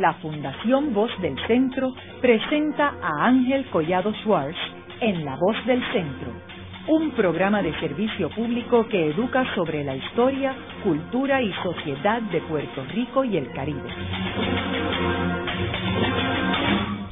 la Fundación Voz del Centro presenta a Ángel Collado Schwartz en La Voz del Centro, un programa de servicio público que educa sobre la historia, cultura y sociedad de Puerto Rico y el Caribe.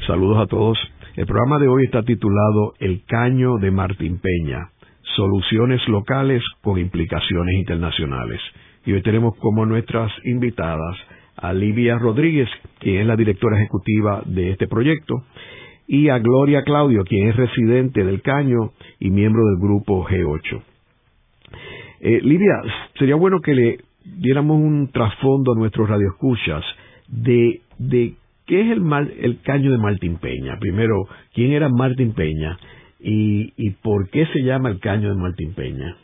Saludos a todos. El programa de hoy está titulado El Caño de Martín Peña, soluciones locales con implicaciones internacionales. Y hoy tenemos como nuestras invitadas a Livia Rodríguez, quien es la directora ejecutiva de este proyecto, y a Gloria Claudio, quien es residente del Caño y miembro del grupo G8. Eh, Livia, sería bueno que le diéramos un trasfondo a nuestros radioescuchas de, de qué es el, el Caño de Martín Peña. Primero, ¿quién era Martín Peña y, y por qué se llama el Caño de Martín Peña?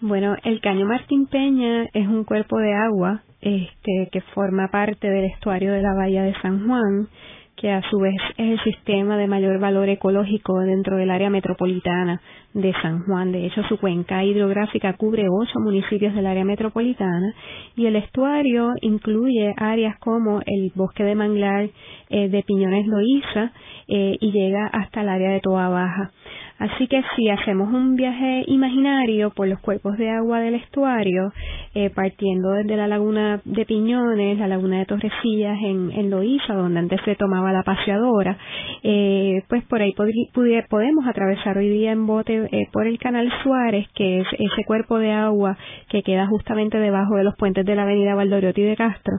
Bueno, el Caño Martín Peña es un cuerpo de agua este, que forma parte del estuario de la bahía de San Juan, que a su vez es el sistema de mayor valor ecológico dentro del área metropolitana de San Juan. De hecho, su cuenca hidrográfica cubre ocho municipios del área metropolitana y el estuario incluye áreas como el bosque de manglar eh, de Piñones Loíza eh, y llega hasta el área de Toa Baja. Así que si hacemos un viaje imaginario por los cuerpos de agua del estuario, eh, partiendo desde la laguna de Piñones, la laguna de Torrecillas en, en Loíza, donde antes se tomaba la paseadora, eh, pues por ahí podemos atravesar hoy día en bote eh, por el canal Suárez, que es ese cuerpo de agua que queda justamente debajo de los puentes de la avenida Valdoriotti de Castro.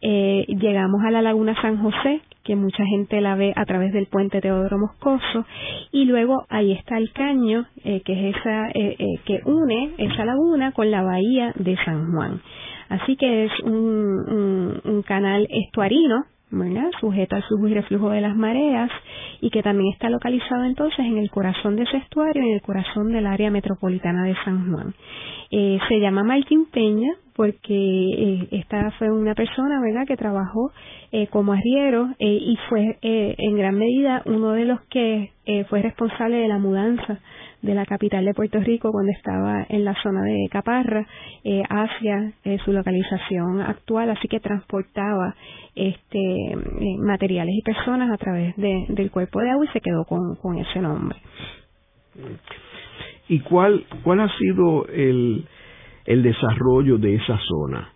llegamos a la laguna San José, que mucha gente la ve a través del puente Teodoro Moscoso. Y luego ahí está el caño eh, que es esa eh, eh, que une esa laguna con la bahía de San Juan. Así que es un, un canal estuarino sujeto al flujo y reflujo de las mareas y que también está localizado entonces en el corazón de ese estuario, en el corazón del área metropolitana de San Juan. Eh, se llama Martín Peña porque eh, esta fue una persona, ¿verdad?, que trabajó eh, como arriero eh, y fue eh, en gran medida uno de los que fue responsable de la mudanza de la capital de Puerto Rico cuando estaba en la zona de Caparra eh, hacia eh, su localización actual, así que transportaba este eh, materiales y personas a través de, del cuerpo de agua y se quedó con, con ese nombre. ¿Y cuál, cuál ha sido el, el desarrollo de esa zona?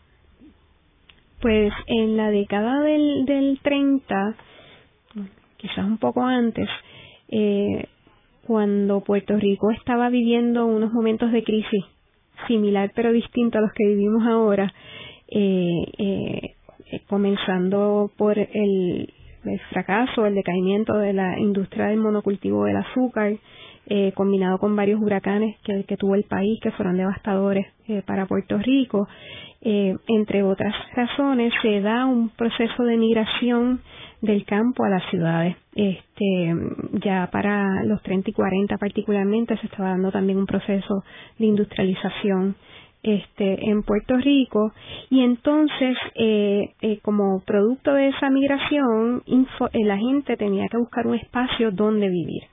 Pues en la década del, del 30, quizás un poco antes, eh, cuando Puerto Rico estaba viviendo unos momentos de crisis similar pero distinto a los que vivimos ahora, eh, eh, comenzando por el, fracaso, el decaimiento de la industria del monocultivo del azúcar, eh, combinado con varios huracanes que, tuvo el país que fueron devastadores eh, para Puerto Rico, entre otras razones, se da un proceso de migración del campo a las ciudades. Este, ya para los 30 y 40 particularmente se estaba dando también un proceso de industrialización este, en Puerto Rico y entonces eh, eh, como producto de esa migración eh, la gente tenía que buscar un espacio donde vivir.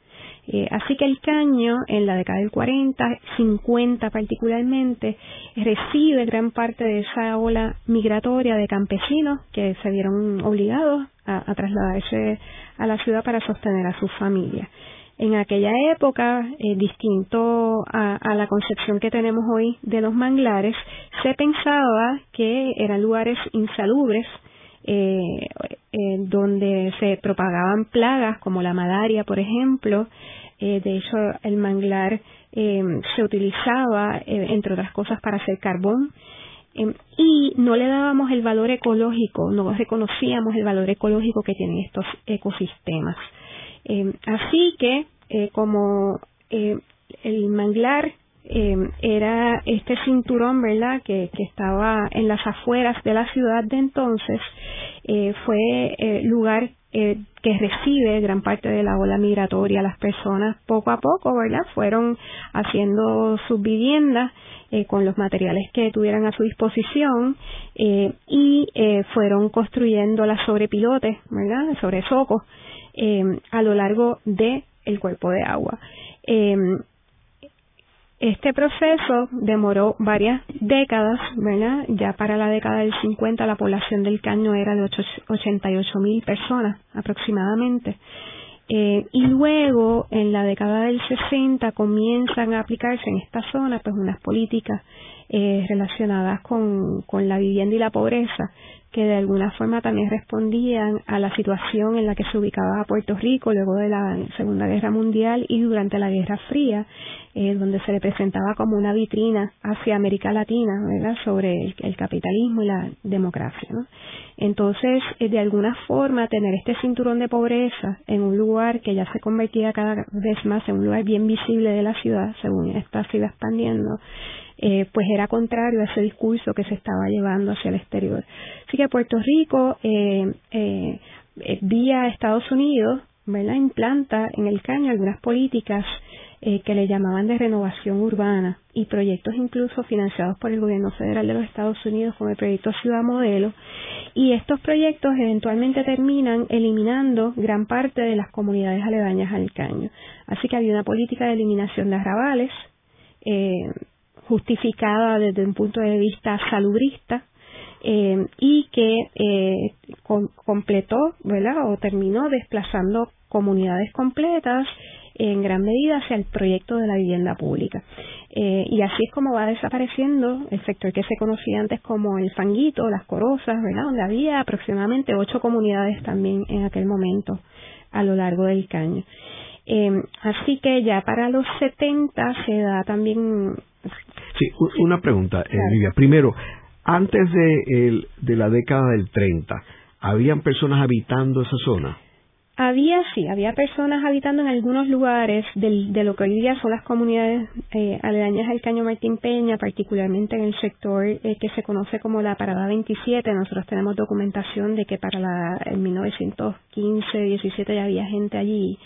Eh, así que el caño en la década del 40, 50 particularmente, recibe gran parte de esa ola migratoria de campesinos que se vieron obligados a, a trasladarse a la ciudad para sostener a su familia. En aquella época, eh, distinto a, la concepción que tenemos hoy de los manglares, se pensaba que eran lugares insalubres, eh, eh, donde se propagaban plagas como la malaria, por ejemplo. De hecho, el manglar se utilizaba, entre otras cosas, para hacer carbón. Y no le dábamos el valor ecológico, no reconocíamos el valor ecológico que tienen estos ecosistemas. así que, como el manglar eh, era este cinturón, ¿verdad?, que, que, estaba en las afueras de la ciudad de entonces, eh, fue eh, lugar eh, que recibe gran parte de la ola migratoria. Las personas poco a poco, ¿verdad?, fueron haciendo sus viviendas eh, con los materiales que tuvieran a su disposición eh, y eh, fueron construyendo las sobrepilotes, ¿verdad?, sobre socos a lo largo de el cuerpo de agua. Este proceso demoró varias décadas, ¿verdad? Ya para la década del 50 la población del caño era de 88 mil personas aproximadamente. Eh, y luego, en la década del 60, comienzan a aplicarse en esta zona pues unas políticas eh, relacionadas con, con la vivienda y la pobreza, que de alguna forma también respondían a la situación en la que se ubicaba Puerto Rico luego de la Segunda Guerra Mundial y durante la Guerra Fría, eh, donde se le presentaba como una vitrina hacia América Latina, ¿verdad? sobre el, capitalismo y la democracia. Entonces, eh, de alguna forma, tener este cinturón de pobreza en un lugar que ya se convertía cada vez más en un lugar bien visible de la ciudad, según esta se iba expandiendo, eh, pues era contrario a ese discurso que se estaba llevando hacia el exterior. Así que Puerto Rico, eh, eh, vía Estados Unidos, ¿verdad? implanta en el caño algunas políticas que le llamaban de renovación urbana y proyectos incluso financiados por el gobierno federal de los Estados Unidos como el proyecto Ciudad Modelo y estos proyectos eventualmente terminan eliminando gran parte de las comunidades aledañas al caño. Así que había una política de eliminación de arrabales, eh, justificada desde un punto de vista salubrista eh, y que eh, completó, ¿verdad? O terminó desplazando comunidades completas en gran medida hacia el proyecto de la vivienda pública. Eh, y así es como va desapareciendo el sector que se conocía antes como el fanguito, las corozas, ¿verdad? Donde había aproximadamente ocho comunidades también en aquel momento a lo largo del caño. así que ya para los 70 se da también Sí, una pregunta, eh, Primero, antes de, de la década del 30, ¿habían personas habitando esa zona? Había, sí, había personas habitando en algunos lugares de lo que hoy día son las comunidades eh, aledañas al Caño Martín Peña, particularmente en el sector eh, que se conoce como la Parada 27. Nosotros tenemos documentación de que para la, en 1915-17 ya había gente allí.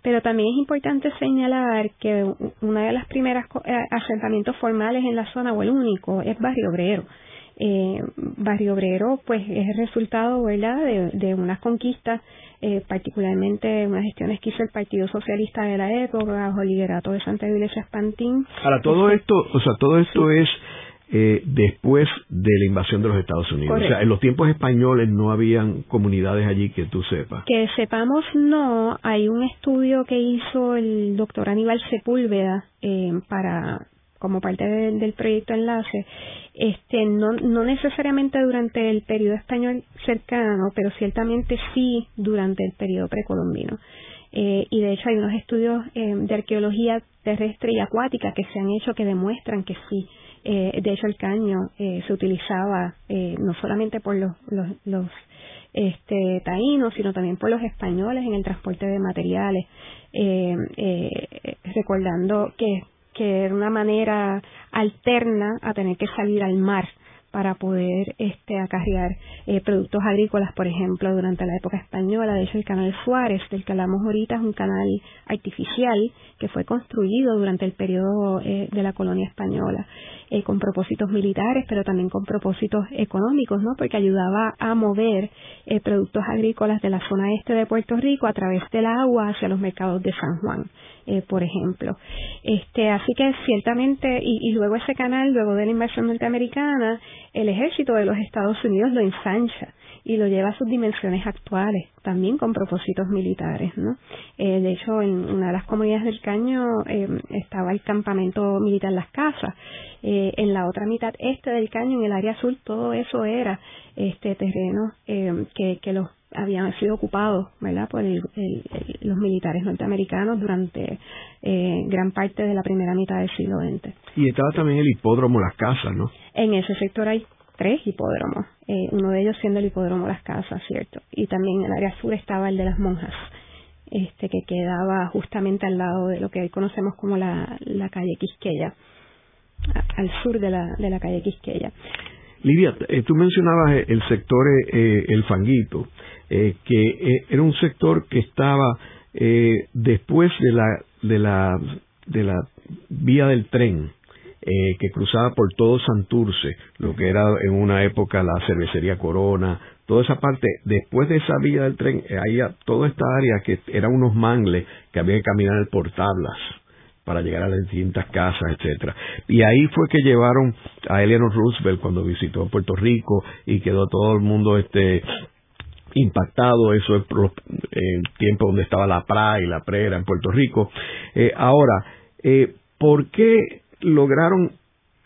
Pero también es importante señalar que una de las primeras eh, asentamientos formales en la zona, o el único, es Barrio Obrero. Eh, Barrio Obrero, pues es el resultado, ¿verdad?, de, de unas conquistas eh, particularmente unas gestiones que hizo el Partido Socialista de la época, bajo el liderato de Santa Iglesia Espantín. Ahora, todo esto, o sea, todo esto es eh, después de la invasión de los Estados Unidos. O sea, en los tiempos españoles no habían comunidades allí que tú sepas. Que sepamos, no. Hay un estudio que hizo el doctor Aníbal Sepúlveda eh, para como parte del proyecto Enlace, este, no, no necesariamente durante el periodo español cercano, pero ciertamente sí durante el periodo precolombino. Eh, y de hecho hay unos estudios eh, de arqueología terrestre y acuática que se han hecho que demuestran que sí. Eh, de hecho el caño se utilizaba no solamente por los, los, los este, taínos, sino también por los españoles en el transporte de materiales, recordando que que era una manera alterna a tener que salir al mar para poder este, acarrear eh, productos agrícolas, por ejemplo, durante la época española. De hecho, el canal Suárez, del que hablamos ahorita, es un canal artificial que fue construido durante el periodo eh, de la colonia española, eh, con propósitos militares, pero también con propósitos económicos, ¿no? Porque ayudaba a mover productos agrícolas de la zona este de Puerto Rico a través del agua hacia los mercados de San Juan. Eh, por ejemplo. Este, así que ciertamente, y, luego ese canal, luego de la invasión norteamericana, el ejército de los Estados Unidos lo ensancha y lo lleva a sus dimensiones actuales, también con propósitos militares, ¿no? Eh, de hecho, en una de las comunidades del Caño eh, estaba el campamento militar Las Casas. en la otra mitad este del Caño, en el área sur, todo eso era este terreno que, que los habían sido ocupados ¿verdad? por los militares norteamericanos durante eh, gran parte de la primera mitad del siglo XX. Y estaba también el hipódromo Las Casas, ¿no? En ese sector hay tres hipódromos, eh, uno de ellos siendo el hipódromo Las Casas, ¿cierto? Y también en el área sur estaba el de las monjas, este que quedaba justamente al lado de lo que hoy conocemos como la, calle Quisqueya, al sur de la, de la calle Quisqueya. Lidia, eh, tú mencionabas el sector El Fanguito. Eh, que eh, era un sector que estaba eh, después de la, de, la, de la vía del tren, que cruzaba por todo Santurce, lo que era en una época la cervecería Corona, toda esa parte, después de esa vía del tren, había toda esta área que eran unos mangles que había que caminar por tablas para llegar a las distintas casas, etcétera. Y ahí fue que llevaron a Eleanor Roosevelt cuando visitó Puerto Rico y quedó todo el mundo este impactado, eso es el tiempo donde estaba la PRA y la PRERA en Puerto Rico. Eh, ahora, eh, ¿por qué lograron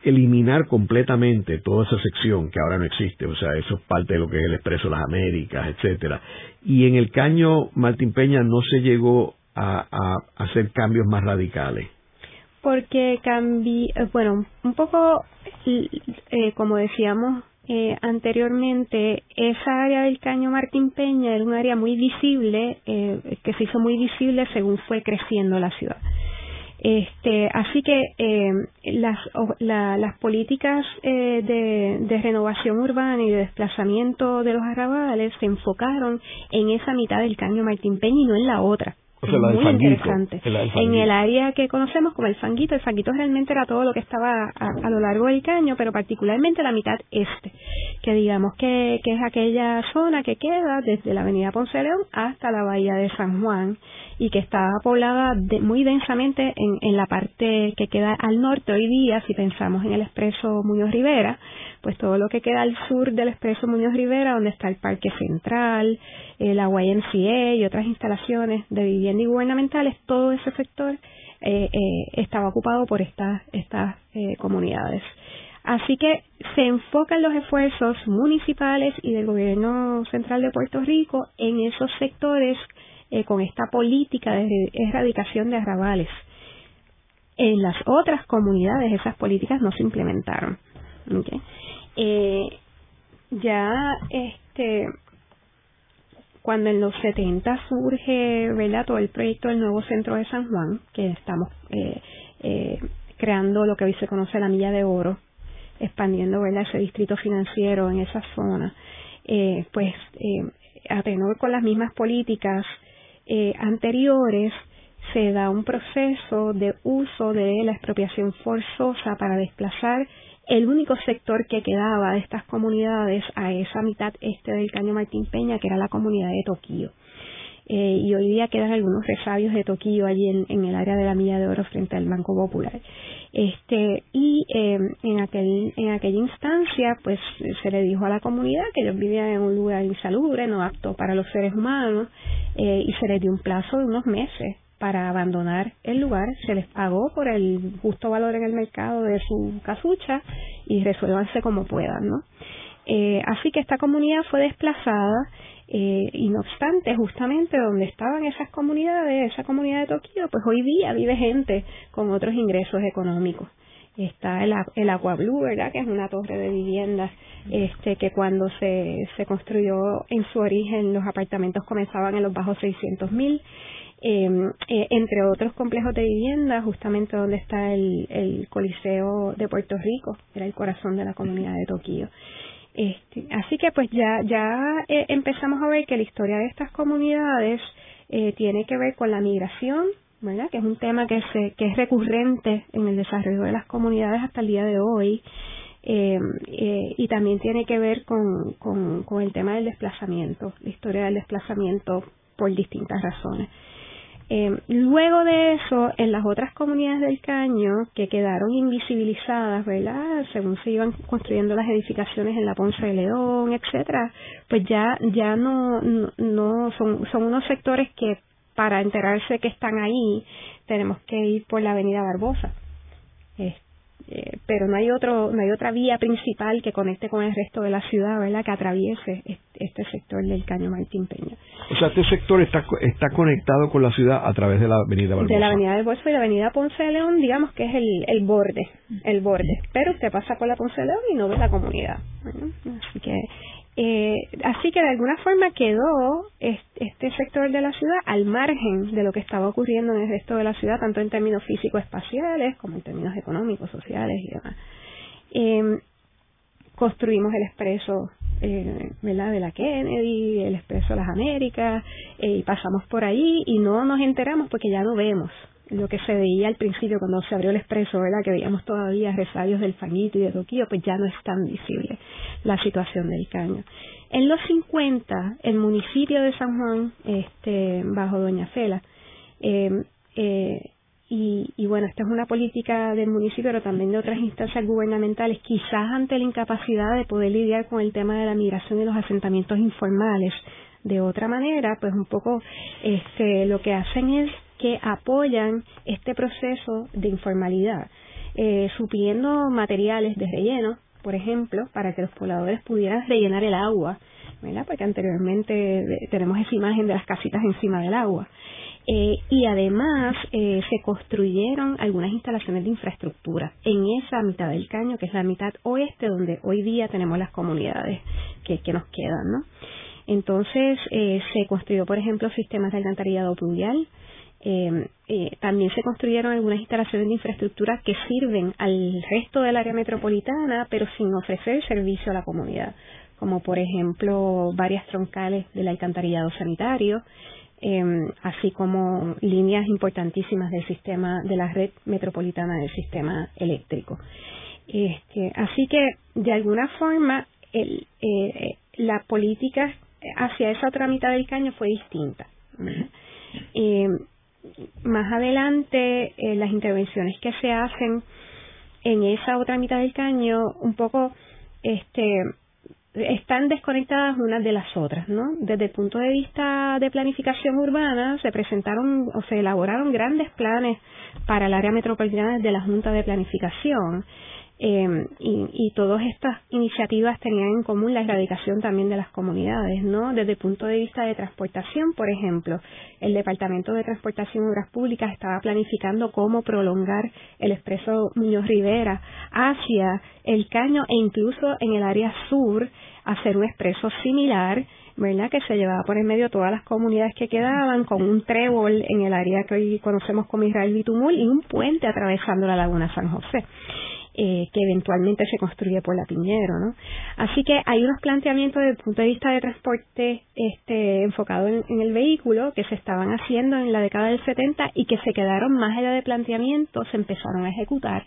eliminar completamente toda esa sección que ahora no existe, o sea, eso es parte de lo que es el Expreso las Américas, etcétera. Y en el caño Martín Peña no se llegó a, hacer cambios más radicales. Porque cambié, eh, bueno, un poco, eh, como decíamos eh, anteriormente, esa área del caño Martín Peña era un área muy visible, que se hizo muy visible según fue creciendo la ciudad. Este, así que eh, las, las políticas eh, de, de, renovación urbana y de desplazamiento de los arrabales se enfocaron en esa mitad del caño Martín Peña y no en la otra muy interesante. en el área que conocemos como el fanguito, el fanguito realmente era todo lo que estaba a, lo largo del caño, pero particularmente la mitad este, que digamos que, que es aquella zona que queda desde la avenida Ponce de León hasta la bahía de San Juan y que está poblada muy densamente en, en la parte que queda al norte hoy día, si pensamos en el expreso Muñoz Rivera, pues todo lo que queda al sur del expreso Muñoz Rivera, donde está el Parque Central, eh, la YMCA y otras instalaciones de vivienda y gubernamentales, todo ese sector eh, eh, estaba ocupado por estas, estas comunidades. Así que se enfocan los esfuerzos municipales y del gobierno central de Puerto Rico en esos sectores con esta política de erradicación de arrabales. En las otras comunidades esas políticas no se implementaron. Eh, ya este cuando en los 70 surge ¿verdad? todo el proyecto del nuevo centro de San Juan, que estamos eh, eh, creando lo que hoy se conoce la milla de oro, expandiendo ¿verdad? ese distrito financiero en esa zona, eh, pues eh, a tenor con las mismas políticas eh, anteriores, se da un proceso de uso de la expropiación forzosa para desplazar el único sector que quedaba de estas comunidades a esa mitad este del Caño Martín Peña, que era la comunidad de Toquillo. Eh, y hoy día quedan algunos resabios de Toquillo allí en, el área de la Milla de Oro frente al Banco Popular. Este, y eh, en, aquel, en aquella instancia, pues se le dijo a la comunidad que ellos vivían en un lugar insalubre, no apto para los seres humanos, eh, y se les dio un plazo de unos meses para abandonar el lugar, se les pagó por el justo valor en el mercado de su casucha y resuélvanse como puedan, ¿no? Eh, así que esta comunidad fue desplazada eh, y no obstante, justamente donde estaban esas comunidades, esa comunidad de Tokio, pues hoy día vive gente con otros ingresos económicos. Está el, el Aqua Blue, ¿verdad? Que es una torre de viviendas este, que cuando se, se construyó en su origen los apartamentos comenzaban en los bajos 600 mil Em, eh, entre otros complejos de vivienda, justamente donde está el, el, Coliseo de Puerto Rico, era el corazón de la comunidad de Tokio. Este, así que pues ya, ya eh, empezamos a ver que la historia de estas comunidades eh, tiene que ver con la migración, ¿verdad? que es un tema que, se, que es recurrente en el desarrollo de las comunidades hasta el día de hoy. Eh, eh, y también tiene que ver con, con el tema del desplazamiento, la historia del desplazamiento por distintas razones. Eh, luego de eso, en las otras comunidades del Caño, que quedaron invisibilizadas, ¿verdad? Según se iban construyendo las edificaciones en la Ponce de León, etcétera, pues ya, ya no, no, son, son unos sectores que para enterarse que están ahí, tenemos que ir por la Avenida Barbosa. Eh, pero no hay otro no hay otra vía principal que conecte con el resto de la ciudad verdad que atraviese este sector del Caño Martín Peña. O sea este sector está está conectado con la ciudad a través de la avenida Barbosa de la avenida Barbosa y la avenida Ponce de León digamos que es el, el borde el borde. Pero usted pasa por la Ponce de León y no ve la comunidad así que eh, así que de alguna forma quedó este sector de la ciudad al margen de lo que estaba ocurriendo en el resto de la ciudad, tanto en términos físico-espaciales como en términos económicos, sociales y demás. Eh, construimos el expreso eh, ¿verdad? de la Kennedy, el expreso de las Américas, eh, y pasamos por ahí y no nos enteramos porque ya no vemos lo que se veía al principio cuando se abrió el expreso, ¿verdad? Que veíamos todavía resabios del Fanguito y de Toquillo, pues ya no es tan visible la situación del caño. En los 50, el municipio de San Juan, este, bajo Doña Fela, em, eh, y, bueno, esta es una política del municipio, pero también de otras instancias gubernamentales, quizás ante la incapacidad de poder lidiar con el tema de la migración y los asentamientos informales de otra manera, pues un poco este, lo que hacen es que apoyan este proceso de informalidad, eh, supliendo materiales de relleno, por ejemplo, para que los pobladores pudieran rellenar el agua, ¿verdad? Porque anteriormente eh, tenemos esa imagen de las casitas encima del agua. Eh, y además eh, se construyeron algunas instalaciones de infraestructura en esa mitad del caño, que es la mitad oeste, donde hoy día tenemos las comunidades que, que nos quedan, ¿no? Entonces eh, se construyó, por ejemplo, sistemas de alcantarillado pluvial. Eh, eh, también se construyeron algunas instalaciones de infraestructura que sirven al resto del área metropolitana, pero sin ofrecer servicio a la comunidad, como por ejemplo varias troncales del alcantarillado sanitario, Em, así como líneas importantísimas del sistema de la red metropolitana del sistema eléctrico. Este, así que de alguna forma el, eh, la política hacia esa otra mitad del caño fue distinta. Eh, más adelante eh, las intervenciones que se hacen en esa otra mitad del caño un poco este están desconectadas unas de las otras, ¿no? Desde el punto de vista de planificación urbana, se presentaron o se elaboraron grandes planes para el área metropolitana de la Junta de Planificación eh, y, y todas estas iniciativas tenían en común la erradicación también de las comunidades, ¿no? Desde el punto de vista de transportación, por ejemplo, el Departamento de Transportación y Obras Públicas estaba planificando cómo prolongar el expreso Muñoz Rivera hacia el Caño e incluso en el área sur hacer un expreso similar ¿verdad? que se llevaba por en medio todas las comunidades que quedaban con un trébol en el área que hoy conocemos como Israel Bitumul y un puente atravesando la laguna San José. Eh, que eventualmente se construye por la Piñero, ¿no? Así que hay unos planteamientos desde el punto de vista de transporte este, enfocado en, el vehículo que se estaban haciendo en la década del 70 y que se quedaron más allá de planteamientos, se empezaron a ejecutar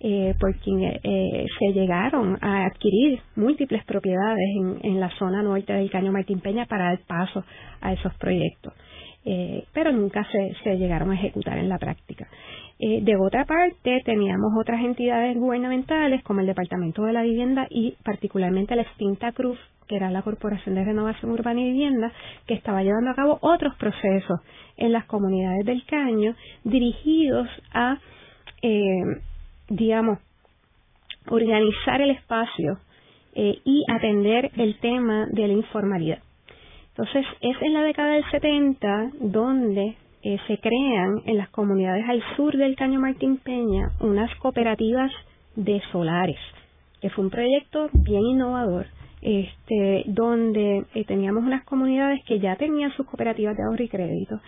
eh, porque eh, se llegaron a adquirir múltiples propiedades en, en la zona norte del Caño Martín Peña para dar paso a esos proyectos. Eh, pero nunca se, llegaron a ejecutar en la práctica. Eh, de otra parte, teníamos otras entidades gubernamentales como el Departamento de la Vivienda y particularmente la extinta Cruz, que era la Corporación de Renovación Urbana y Vivienda, que estaba llevando a cabo otros procesos en las comunidades del Caño dirigidos a, eh, digamos, organizar el espacio eh, y atender el tema de la informalidad. Entonces, es en la década del 70 donde eh, se crean en las comunidades al sur del Caño Martín Peña unas cooperativas de solares, que fue un proyecto bien innovador, este, donde eh, teníamos unas comunidades que ya tenían sus cooperativas de ahorro y crédito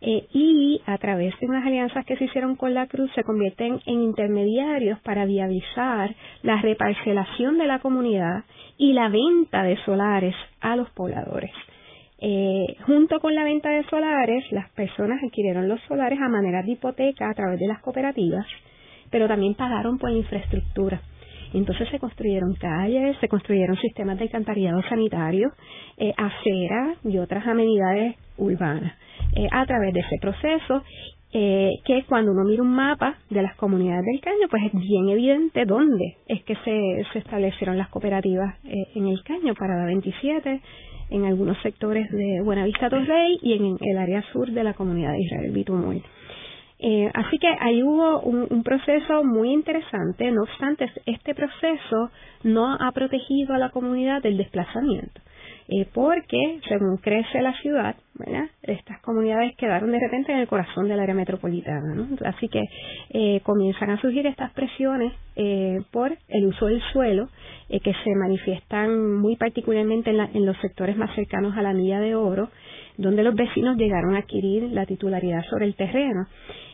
eh, y a través de unas alianzas que se hicieron con la Cruz se convierten en intermediarios para viabilizar la reparcelación de la comunidad y la venta de solares a los pobladores. Eh, junto con la venta de solares, las personas adquirieron los solares a manera de hipoteca a través de las cooperativas, pero también pagaron por infraestructura. Entonces se construyeron calles, se construyeron sistemas de alcantarillado sanitario, eh, aceras y otras amenidades urbanas. Eh, a través de ese proceso eh, que cuando uno mira un mapa de las comunidades del caño, pues es bien evidente dónde es que se, se establecieron las cooperativas eh, en el caño, para la 27, en algunos sectores de Buenavista Torrey y en el área sur de la comunidad de Israel Bitumul. Eh, así que ahí hubo un, un, proceso muy interesante, no obstante, este proceso no ha protegido a la comunidad del desplazamiento. Eh, porque según crece la ciudad, estas comunidades quedaron de repente en el corazón del área metropolitana. Así que eh, comienzan a surgir estas presiones eh, por el uso del suelo que se manifiestan muy particularmente en, en los sectores más cercanos a la milla de oro, donde los vecinos llegaron a adquirir la titularidad sobre el terreno.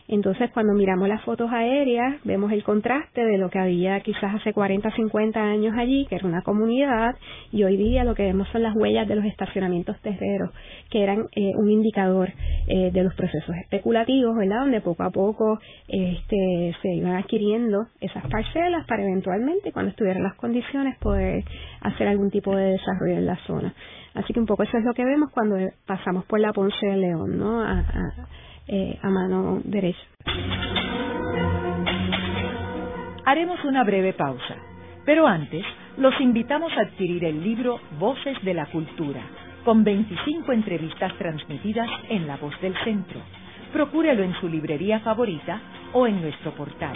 Entonces, cuando miramos las fotos aéreas, vemos el contraste de lo que había quizás hace 40, 50 años allí, que era una comunidad, y hoy día lo que vemos son las huellas de los estacionamientos terreros, que eran eh, un indicador eh, de los procesos especulativos, ¿verdad? Donde poco a poco este, se iban adquiriendo esas parcelas para eventualmente, cuando estuvieran las condiciones, poder hacer algún tipo de desarrollo en la zona. Así que un poco eso es lo que vemos cuando pasamos por la Ponce de León, ¿no? eh, a mano derecha. Haremos una breve pausa, pero antes los invitamos a adquirir el libro Voces de la Cultura, con 25 entrevistas transmitidas en La Voz del Centro. Procúrelo en su librería favorita o en nuestro portal.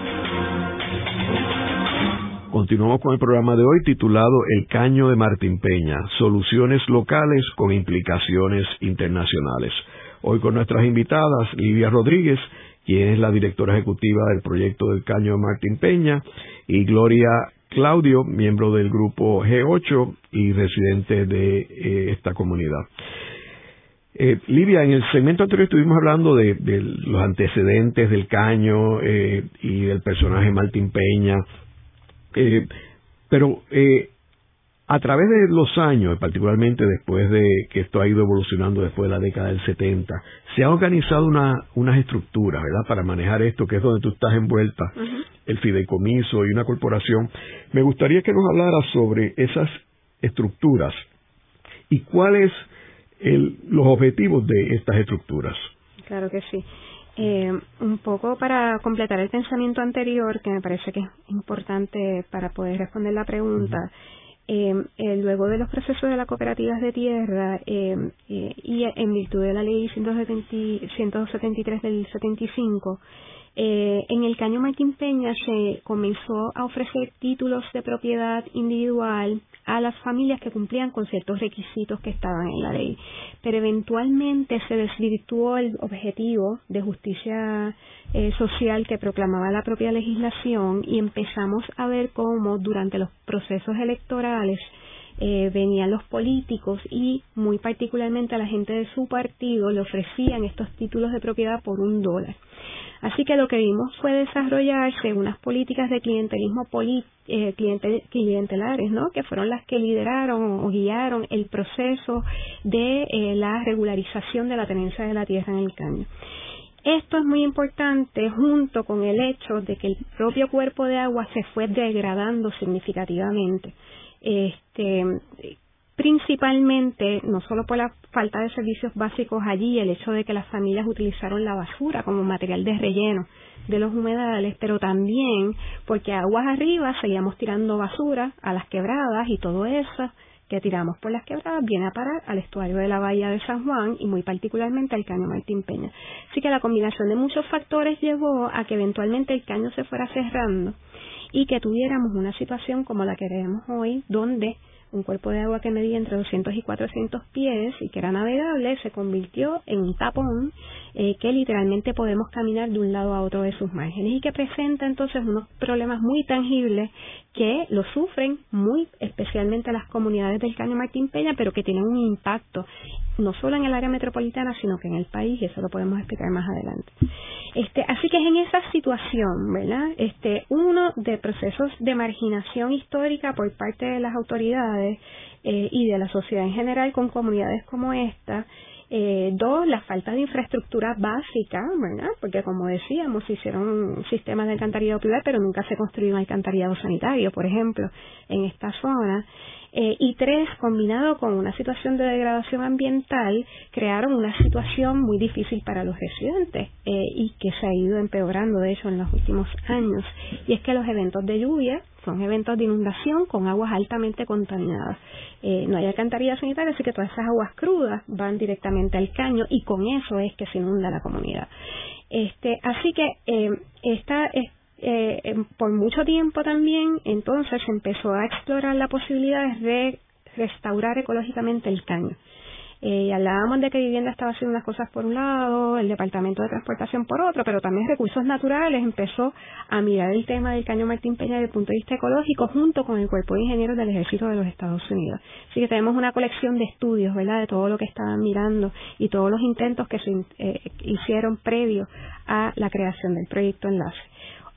Continuamos con el programa de hoy titulado El Caño de Martín Peña, soluciones locales con implicaciones internacionales. Hoy con nuestras invitadas, Livia Rodríguez, quien es la directora ejecutiva del proyecto del Caño de Martín Peña, y Gloria Claudio, miembro del grupo G8 y residente de eh, esta comunidad. Eh, Livia, en el segmento anterior estuvimos hablando de, los antecedentes del caño eh, y del personaje Martín Peña, eh, pero eh, a través de los años, particularmente después de que esto ha ido evolucionando después de la década del 70, se ha organizado una, unas estructuras, ¿verdad?, para manejar esto, que es donde tú estás envuelta, el fideicomiso y una corporación. Me gustaría que nos hablara sobre esas estructuras y cuáles los objetivos de estas estructuras. Claro que sí. Eh, un poco para completar el pensamiento anterior, que me parece que es importante para poder responder la pregunta, eh, eh, luego de los procesos de las cooperativas de tierra eh, eh y en virtud de la ley 173 del 75, eh, en el Caño Martín Peña se comenzó a ofrecer títulos de propiedad individual a las familias que cumplían con ciertos requisitos que estaban en la ley. Pero eventualmente se desvirtuó el objetivo de justicia eh, social que proclamaba la propia legislación y empezamos a ver cómo durante los procesos electorales eh, venían los políticos y muy particularmente a la gente de su partido le ofrecían estos títulos de propiedad por un dólar. Así que lo que vimos fue desarrollarse unas políticas de clientelismo eh, clientelares, ¿no? que fueron las que lideraron o guiaron el proceso de eh, la regularización de la tenencia de la tierra en el caño. Esto es muy importante junto con el hecho de que el propio cuerpo de agua se fue degradando significativamente. Este, principalmente no solo por la falta de servicios básicos allí, el hecho de que las familias utilizaron la basura como material de relleno de los humedales, pero también porque aguas arriba seguíamos tirando basura a las quebradas y todo eso que tiramos por las quebradas viene a parar al estuario de la bahía de San Juan y muy particularmente al caño Martín Peña. Así que la combinación de muchos factores llevó a que eventualmente el caño se fuera cerrando y que tuviéramos una situación como la que vemos hoy, donde un cuerpo de agua que medía entre 200 y 400 pies y que era navegable, se convirtió en un tapón eh, que literalmente podemos caminar de un lado a otro de sus márgenes y que presenta entonces unos problemas muy tangibles que lo sufren muy especialmente las comunidades del Caño Martín Peña, pero que tienen un impacto no solo en el área metropolitana, sino que en el país, y eso lo podemos explicar más adelante. Este, así que es en esa situación, ¿verdad? Este, uno de procesos de marginación histórica por parte de las autoridades eh, y de la sociedad en general con comunidades como esta, eh, dos, la falta de infraestructura básica, ¿verdad? Porque como decíamos, se hicieron sistemas de alcantarillado privado, pero nunca se construyó un alcantarillado sanitario, por ejemplo, en esta zona. Eh, y tres, combinado con una situación de degradación ambiental, crearon una situación muy difícil para los residentes eh, y que se ha ido empeorando, de hecho, en los últimos años. Y es que los eventos de lluvia son eventos de inundación con aguas altamente contaminadas. Eh, no hay alcantarillas sanitarias, así que todas esas aguas crudas van directamente al caño y con eso es que se inunda la comunidad. Este, así que eh, esta, eh, por mucho tiempo también, entonces se empezó a explorar la posibilidad de restaurar ecológicamente el caño. Eh, hablábamos de que vivienda estaba haciendo unas cosas por un lado, el Departamento de Transportación por otro, pero también Recursos Naturales empezó a mirar el tema del Caño Martín Peña desde el punto de vista ecológico junto con el Cuerpo de Ingenieros del Ejército de los Estados Unidos. Así que tenemos una colección de estudios, ¿verdad?, de todo lo que estaban mirando y todos los intentos que se eh, hicieron previo a la creación del proyecto Enlace.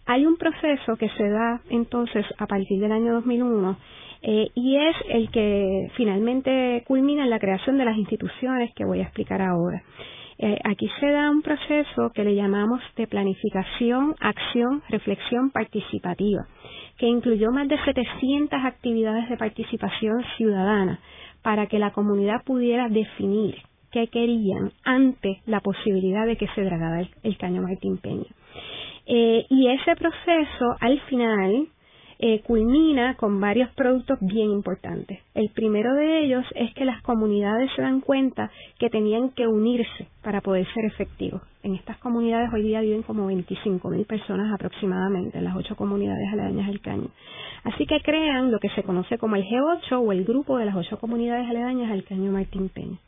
Hay un proceso que se da entonces a partir del año 2001 eh, y es el que finalmente culmina en la creación de las instituciones que voy a explicar ahora. Eh, aquí se da un proceso que le llamamos de planificación, acción, reflexión participativa, que incluyó más de 700 actividades de participación ciudadana para que la comunidad pudiera definir qué querían ante la posibilidad de que se dragara el, caño Martín Peña. Eh, y ese proceso, al final, eh, culmina con varios productos bien importantes. El primero de ellos es que las comunidades se dan cuenta que tenían que unirse para poder ser efectivos. En estas comunidades hoy día viven como 25 mil personas aproximadamente, en las ocho comunidades aledañas del Caño. Así que crean lo que se conoce como el G8 o el grupo de las ocho comunidades aledañas al Caño Martín Peña.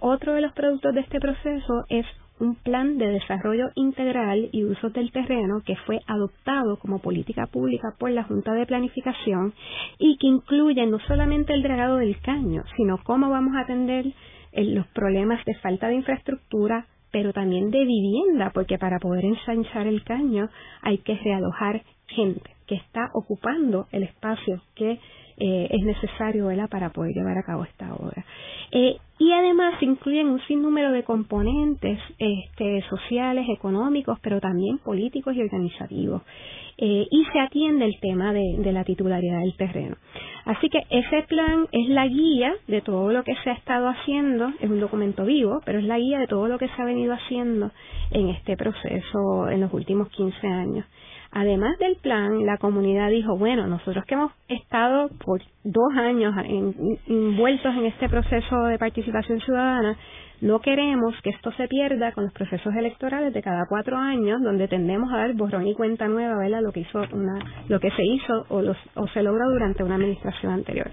Otro de los productos de este proceso es un plan de desarrollo integral y uso del terreno que fue adoptado como política pública por la Junta de Planificación y que incluye no solamente el dragado del caño, sino cómo vamos a atender eh, los problemas de falta de infraestructura, pero también de vivienda, porque para poder ensanchar el caño hay que realojar gente que está ocupando el espacio que eh, es necesario para poder llevar a cabo esta obra. Eh, y además incluyen un sinnúmero de componentes este, sociales, económicos, pero también políticos y organizativos. Eh, y se atiende el tema de, de, la titularidad del terreno. Así que ese plan es la guía de todo lo que se ha estado haciendo, es un documento vivo, pero es la guía de todo lo que se ha venido haciendo en este proceso en los últimos 15 años. Además del plan, la comunidad dijo, bueno, nosotros que hemos estado por dos años envueltos en este proceso de participación ciudadana, no queremos que esto se pierda con los procesos electorales de cada cuatro años, donde tendemos a dar borrón y cuenta nueva, ¿verdad? Lo que hizo una, lo que se hizo o, o se logró durante una administración anterior.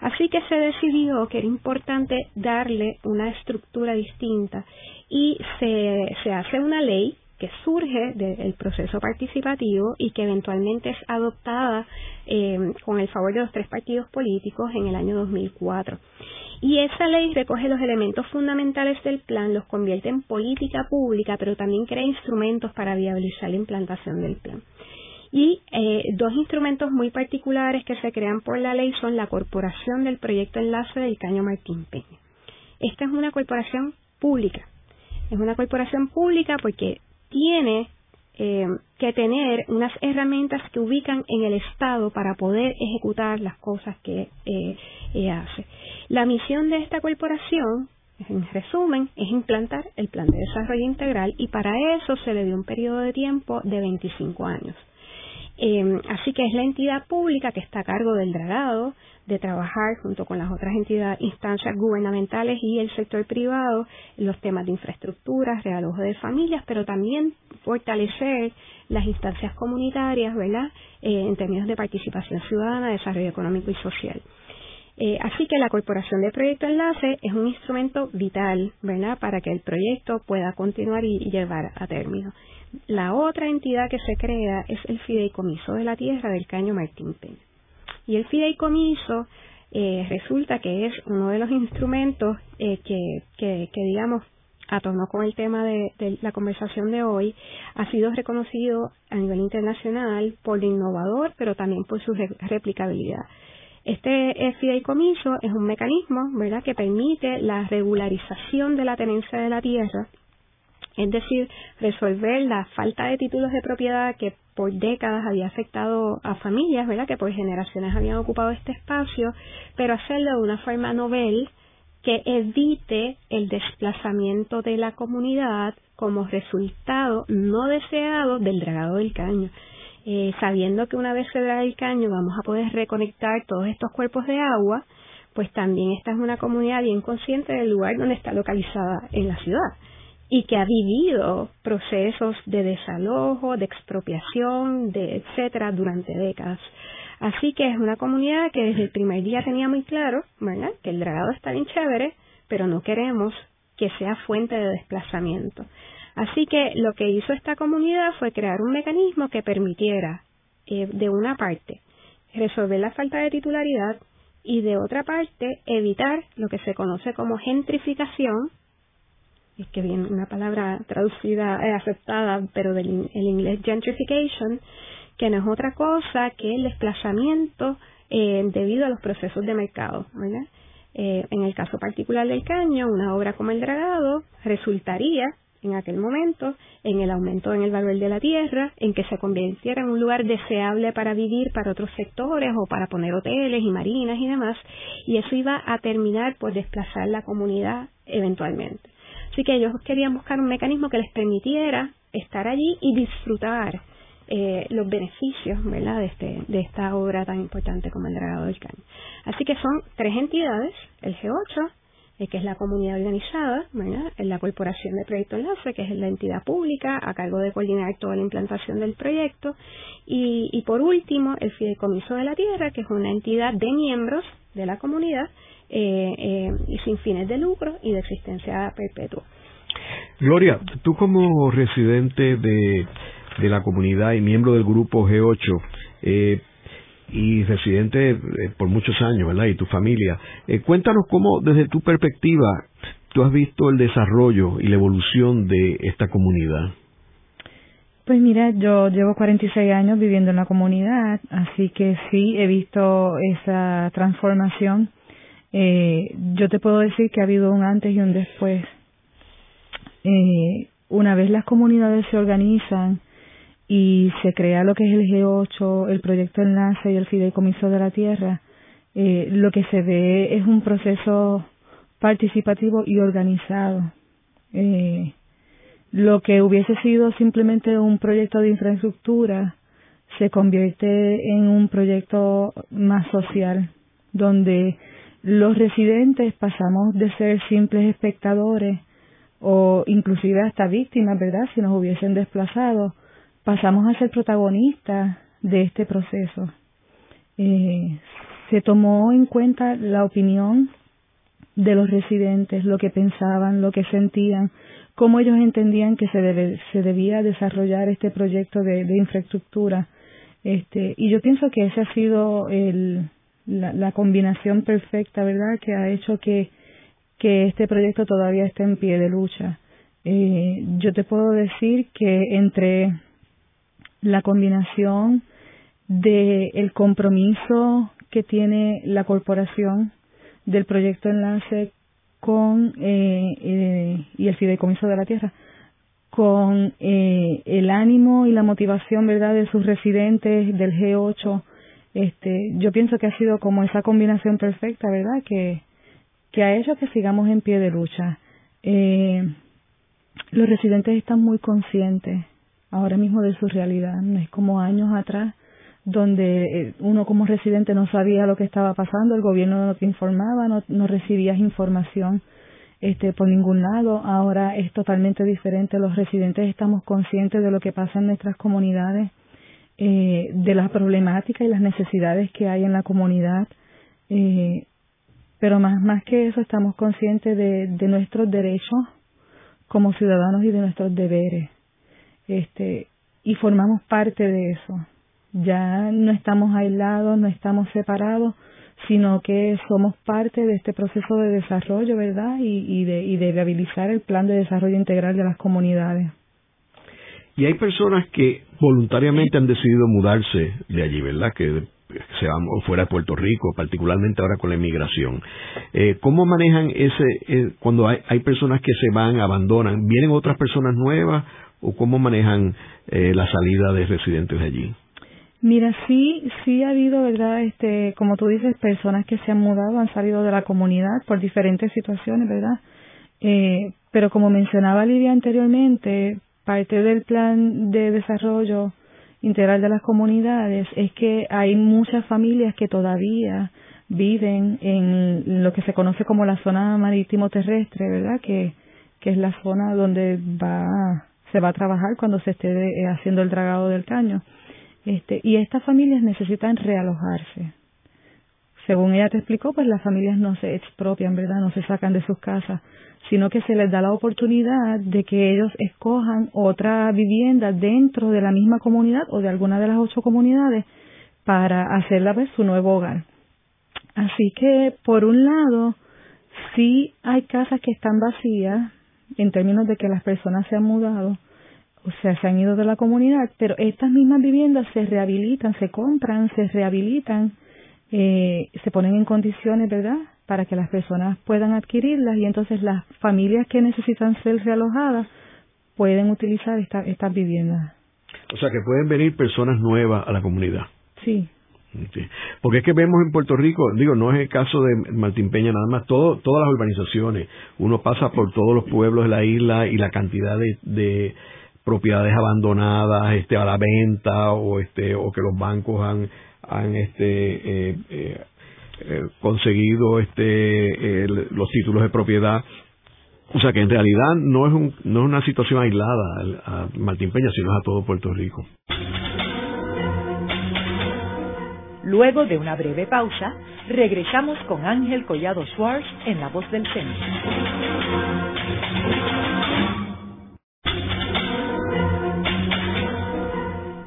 Así que se decidió que era importante darle una estructura distinta y se, se hace una ley surge del proceso participativo y que eventualmente es adoptada eh, con el favor de los tres partidos políticos en el año 2004. Y esa ley recoge los elementos fundamentales del plan, los convierte en política pública, pero también crea instrumentos para viabilizar la implantación del plan. Y eh, dos instrumentos muy particulares que se crean por la ley son la Corporación del Proyecto Enlace del Caño Martín Peña. Esta es una corporación pública. Es una corporación pública porque tiene eh, que tener unas herramientas que ubican en el Estado para poder ejecutar las cosas que eh, hace. La misión de esta corporación, en resumen, es implantar el plan de desarrollo integral y para eso se le dio un periodo de tiempo de 25 años. Eh, así que es la entidad pública que está a cargo del dragado, de trabajar junto con las otras entidades, instancias gubernamentales y el sector privado los temas de infraestructura, realojo de familias, pero también fortalecer las instancias comunitarias, ¿verdad? Eh, en términos de participación ciudadana, desarrollo económico y social. Eh, así que la Corporación de Proyecto Enlace es un instrumento vital, ¿verdad?, para que el proyecto pueda continuar y, llevar a término. La otra entidad que se crea es el Fideicomiso de la Tierra del Caño Martín Peña. Y el fideicomiso eh, resulta que es uno de los instrumentos eh, que, que, que, digamos, a con el tema de, la conversación de hoy, ha sido reconocido a nivel internacional por lo innovador, pero también por su replicabilidad. Este eh, fideicomiso es un mecanismo, ¿verdad?, que permite la regularización de la tenencia de la tierra, es decir, resolver la falta de títulos de propiedad que por décadas había afectado a familias, ¿verdad? Que por generaciones habían ocupado este espacio, pero hacerlo de una forma novel que evite el desplazamiento de la comunidad como resultado no deseado del dragado del caño. Eh, sabiendo que una vez se draga el caño vamos a poder reconectar todos estos cuerpos de agua, pues también esta es una comunidad bien consciente del lugar donde está localizada en la ciudad y que ha vivido procesos de desalojo, de expropiación, de etcétera durante décadas. Así que es una comunidad que desde el primer día tenía muy claro, ¿verdad? Que el dragado está bien chévere, pero no queremos que sea fuente de desplazamiento. Así que lo que hizo esta comunidad fue crear un mecanismo que permitiera, eh, de una parte, resolver la falta de titularidad y de otra parte, evitar lo que se conoce como gentrificación, es que viene una palabra traducida, eh, aceptada, pero del el inglés gentrification, que no es otra cosa que el desplazamiento eh, debido a los procesos de mercado. Eh, en el caso particular del caño, una obra como el dragado resultaría en aquel momento en el aumento en el valor de la tierra, en que se convirtiera en un lugar deseable para vivir para otros sectores o para poner hoteles y marinas y demás, y eso iba a terminar por desplazar la comunidad eventualmente. Así que ellos querían buscar un mecanismo que les permitiera estar allí y disfrutar eh, los beneficios ¿verdad? De, este, de esta obra tan importante como el Dragado del Caño. Así que son tres entidades, el G8, eh, que es la comunidad organizada, ¿verdad? la Corporación de Proyecto Enlace, que es la entidad pública a cargo de coordinar toda la implantación del proyecto, y, y por último el Fideicomiso de la Tierra, que es una entidad de miembros de la comunidad eh, eh, y sin fines de lucro y de existencia perpetua. Gloria, tú como residente de de la comunidad y miembro del grupo G8 eh, y residente eh, por muchos años, ¿verdad? Y tu familia. Eh, cuéntanos cómo, desde tu perspectiva, tú has visto el desarrollo y la evolución de esta comunidad. Pues mira, yo llevo 46 años viviendo en la comunidad, así que sí, he visto esa transformación. Eh, yo te puedo decir que ha habido un antes y un después. Eh, una vez las comunidades se organizan y se crea lo que es el G8, el proyecto Enlace y el Fideicomiso de la Tierra, eh, lo que se ve es un proceso participativo y organizado. Eh, lo que hubiese sido simplemente un proyecto de infraestructura se convierte en un proyecto más social, donde los residentes pasamos de ser simples espectadores o inclusive hasta víctimas, ¿verdad? Si nos hubiesen desplazado, pasamos a ser protagonistas de este proceso. Eh, se tomó en cuenta la opinión de los residentes, lo que pensaban, lo que sentían, cómo ellos entendían que se, debe, se debía desarrollar este proyecto de, infraestructura. Este, y yo pienso que esa ha sido el, la, combinación perfecta, ¿verdad?, que ha hecho que, que este proyecto todavía esté en pie de lucha. Eh, yo te puedo decir que entre la combinación de el compromiso que tiene la corporación del proyecto Enlace con eh, eh, y el fideicomiso de la tierra con eh, el ánimo y la motivación verdad de sus residentes del G8 este yo pienso que ha sido como esa combinación perfecta verdad que que ha hecho que sigamos en pie de lucha eh, los residentes están muy conscientes ahora mismo de su realidad. No es como años atrás donde eh, uno como residente no sabía lo que estaba pasando, el gobierno no te informaba, no, no recibías información este, por ningún lado. Ahora es totalmente diferente. Los residentes estamos conscientes de lo que pasa en nuestras comunidades, eh, de las problemáticas y las necesidades que hay en la comunidad. Eh, pero más, más que eso estamos conscientes de, de nuestros derechos como ciudadanos y de nuestros deberes este, y formamos parte de eso. Ya no estamos aislados, no estamos separados, sino que somos parte de este proceso de desarrollo, ¿verdad? Y, de, y de viabilizar el plan de desarrollo integral de las comunidades. Y hay personas que voluntariamente han decidido mudarse de allí, ¿verdad? Que se van fuera de Puerto Rico, particularmente ahora con la inmigración. Eh, ¿Cómo manejan ese, eh, cuando hay, hay personas que se van, abandonan? ¿Vienen otras personas nuevas o cómo manejan eh, la salida de residentes de allí? Mira, sí, sí ha habido, ¿verdad? Este, como tú dices, personas que se han mudado, han salido de la comunidad por diferentes situaciones, ¿verdad? Eh, pero como mencionaba Lidia anteriormente, parte del plan de desarrollo integral de las comunidades es que hay muchas familias que todavía viven en lo que se conoce como la zona marítimo terrestre, ¿verdad? Que, que es la zona donde va se va a trabajar cuando se esté eh, haciendo el dragado del caño. Este, y estas familias necesitan realojarse. Según ella te explicó, pues las familias no se expropian, ¿verdad? No se sacan de sus casas, sino que se les da la oportunidad de que ellos escojan otra vivienda dentro de la misma comunidad o de alguna de las ocho comunidades para hacerla pues, su nuevo hogar. Así que, por un lado, sí hay casas que están vacías en términos de que las personas se han mudado, o sea, se han ido de la comunidad, pero estas mismas viviendas se rehabilitan, se compran, se rehabilitan, eh, se ponen en condiciones, ¿verdad?, para que las personas puedan adquirirlas y entonces las familias que necesitan ser realojadas pueden utilizar estas viviendas. O sea, que pueden venir personas nuevas a la comunidad. Sí. Porque es que vemos en Puerto Rico, digo, no es el caso de Martín Peña nada más, todo, todas las urbanizaciones, uno pasa por todos los pueblos de la isla y la cantidad de, propiedades abandonadas este a la venta o este o que los bancos han han este eh, eh, eh, conseguido este los títulos de propiedad o sea que en realidad no es un, no es una situación aislada a Martín Peña sino a todo Puerto Rico Luego de una breve pausa, regresamos con Ángel Collado Schwartz en La Voz del Centro.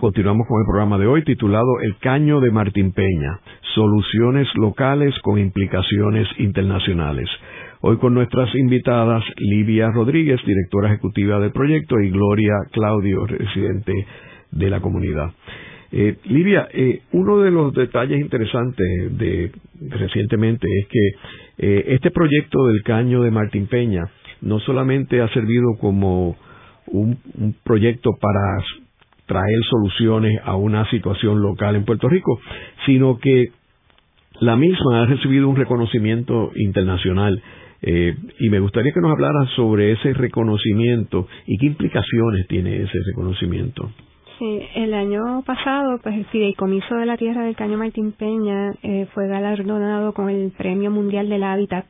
Continuamos con el programa de hoy titulado El Caño de Martín Peña, soluciones locales con implicaciones internacionales. Hoy con nuestras invitadas Livia Rodríguez, directora ejecutiva del proyecto, y Gloria Claudio, residente de la comunidad. Eh, Livia, eh, uno de los detalles interesantes de, recientemente es que eh, este proyecto del caño de Martín Peña no solamente ha servido como un, un proyecto para traer soluciones a una situación local en Puerto Rico, sino que la misma ha recibido un reconocimiento internacional eh, y me gustaría que nos hablara sobre ese reconocimiento y qué implicaciones tiene ese reconocimiento. Sí, el año pasado, pues el Fideicomiso de la Tierra del Caño Martín Peña eh, fue galardonado con el Premio Mundial del Hábitat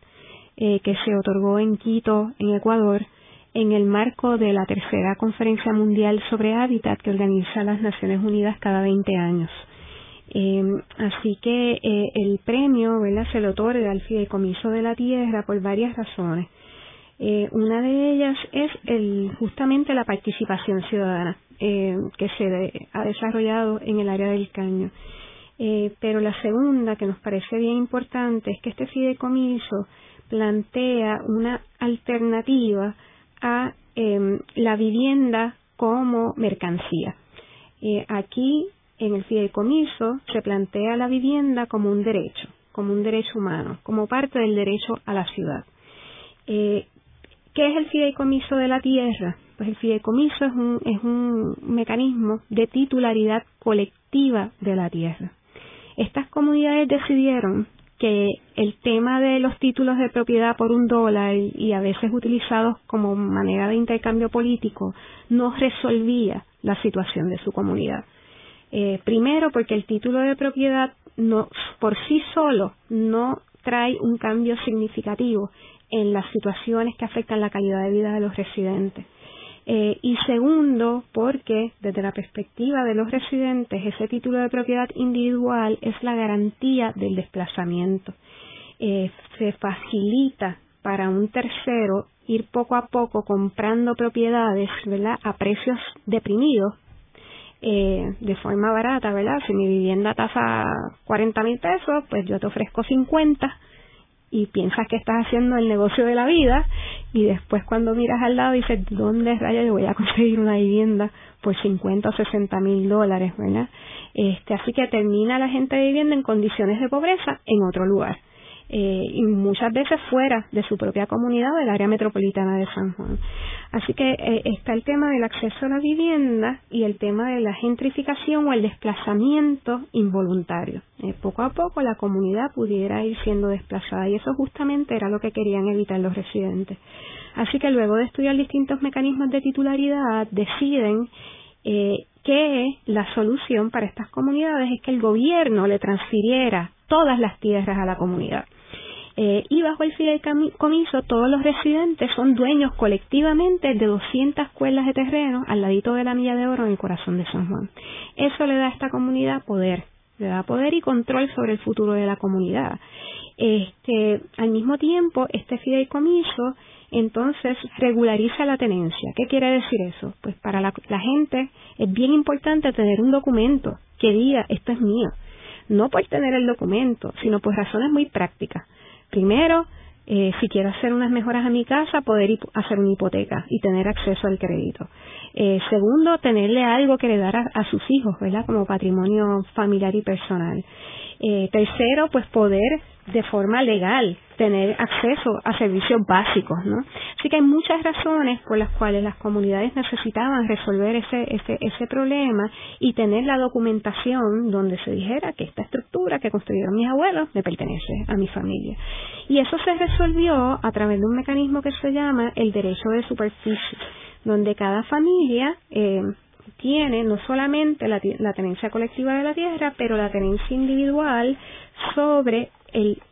eh, que se otorgó en Quito, en Ecuador, en el marco de la tercera Conferencia Mundial sobre Hábitat que organiza las Naciones Unidas cada 20 años. Eh, así que eh, el premio se le otorga al fideicomiso de la tierra por varias razones. Eh, una de ellas es justamente la participación ciudadana que se ha desarrollado en el área del caño. Pero la segunda, que nos parece bien importante, es que este fideicomiso plantea una alternativa a em, la vivienda como mercancía. aquí en el fideicomiso se plantea la vivienda como un derecho, como un derecho humano, como parte del derecho a la ciudad. Eh, ¿Qué es el fideicomiso de la tierra? Pues el fideicomiso es un, es un mecanismo de titularidad colectiva de la tierra. Estas comunidades decidieron que el tema de los títulos de propiedad por un dólar y a veces utilizados como manera de intercambio político no resolvía la situación de su comunidad. Eh, primero, porque el título de propiedad no, por sí solo no trae un cambio significativo en las situaciones que afectan la calidad de vida de los residentes. Eh, y segundo, porque desde la perspectiva de los residentes, ese título de propiedad individual es la garantía del desplazamiento. Eh, se facilita para un tercero ir poco a poco comprando propiedades ¿verdad? a precios deprimidos eh, de forma barata, ¿verdad? Si mi vivienda tasa 40 mil pesos, pues yo te ofrezco 50 y piensas que estás haciendo el negocio de la vida y después cuando miras al lado dices, ¿dónde rayos yo voy a conseguir una vivienda por 50 o 60 mil dólares, ¿verdad? Este, así que termina la gente viviendo en condiciones de pobreza en otro lugar. Eh, y muchas veces fuera de su propia comunidad o del área metropolitana de San Juan. Así que eh, está el tema del acceso a la vivienda y el tema de la gentrificación o el desplazamiento involuntario. Eh, poco a poco la comunidad pudiera ir siendo desplazada y eso justamente era lo que querían evitar los residentes. Así que luego de estudiar distintos mecanismos de titularidad deciden que la solución para estas comunidades es que el gobierno le transfiriera todas las tierras a la comunidad. Eh, y bajo el fideicomiso todos los residentes son dueños colectivamente de 200 escuelas de terreno al ladito de la Milla de Oro en el corazón de San Juan. Eso le da a esta comunidad poder, le da poder y control sobre el futuro de la comunidad. Este, al mismo tiempo, este fideicomiso entonces regulariza la tenencia. ¿Qué quiere decir eso? Pues para la gente es bien importante tener un documento que diga esto es mío. No por tener el documento, sino por razones muy prácticas. Primero, eh, si quiero hacer unas mejoras a mi casa, poder hacer una hipoteca y tener acceso al crédito. Eh, segundo, tenerle algo que le dar a, sus hijos, ¿verdad? Como patrimonio familiar y personal. Eh, tercero, pues poder de forma legal tener acceso a servicios básicos, ¿no? Así que hay muchas razones por las cuales las comunidades necesitaban resolver ese, ese, ese problema y tener la documentación donde se dijera que esta estructura que construyeron mis abuelos me pertenece a mi familia. Y eso se resolvió a través de un mecanismo que se llama el derecho de superficie, donde cada familia eh, tiene no solamente la, la, tenencia colectiva de la tierra, pero la tenencia individual sobre el,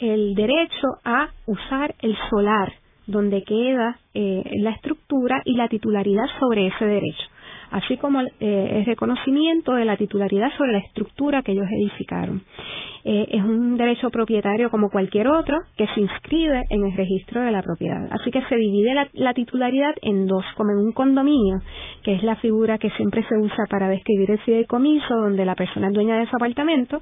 el derecho a usar el solar, donde queda eh, la estructura y la titularidad sobre ese derecho, así como eh, el reconocimiento de la titularidad sobre la estructura que ellos edificaron. Eh, es un derecho propietario como cualquier otro que se inscribe en el registro de la propiedad. Así que se divide la, titularidad en dos, como en un condominio, que es la figura que siempre se usa para describir el fideicomiso, donde la persona es dueña de su apartamento,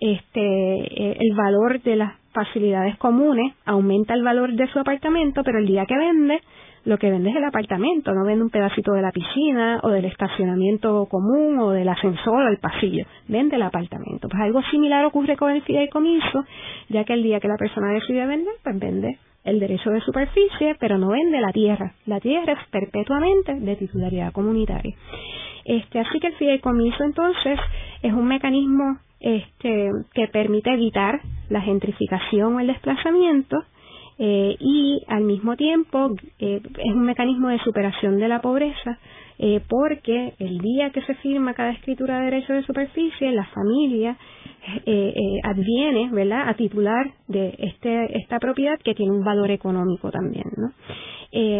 este, el valor de las facilidades comunes aumenta el valor de su apartamento, pero el día que vende, lo que vende es el apartamento, no vende un pedacito de la piscina o del estacionamiento común o del ascensor o el pasillo, vende el apartamento. Pues algo similar ocurre con el fideicomiso, ya que el día que la persona decide vender, pues vende el derecho de superficie, pero no vende la tierra. La tierra es perpetuamente de titularidad comunitaria. Este, así que el fideicomiso entonces es un mecanismo este, que permite evitar la gentrificación o el desplazamiento eh, y al mismo tiempo eh, es un mecanismo de superación de la pobreza eh, porque el día que se firma cada escritura de derecho de superficie la familia adviene ¿verdad? a titular de este, esta propiedad que tiene un valor económico también ¿no?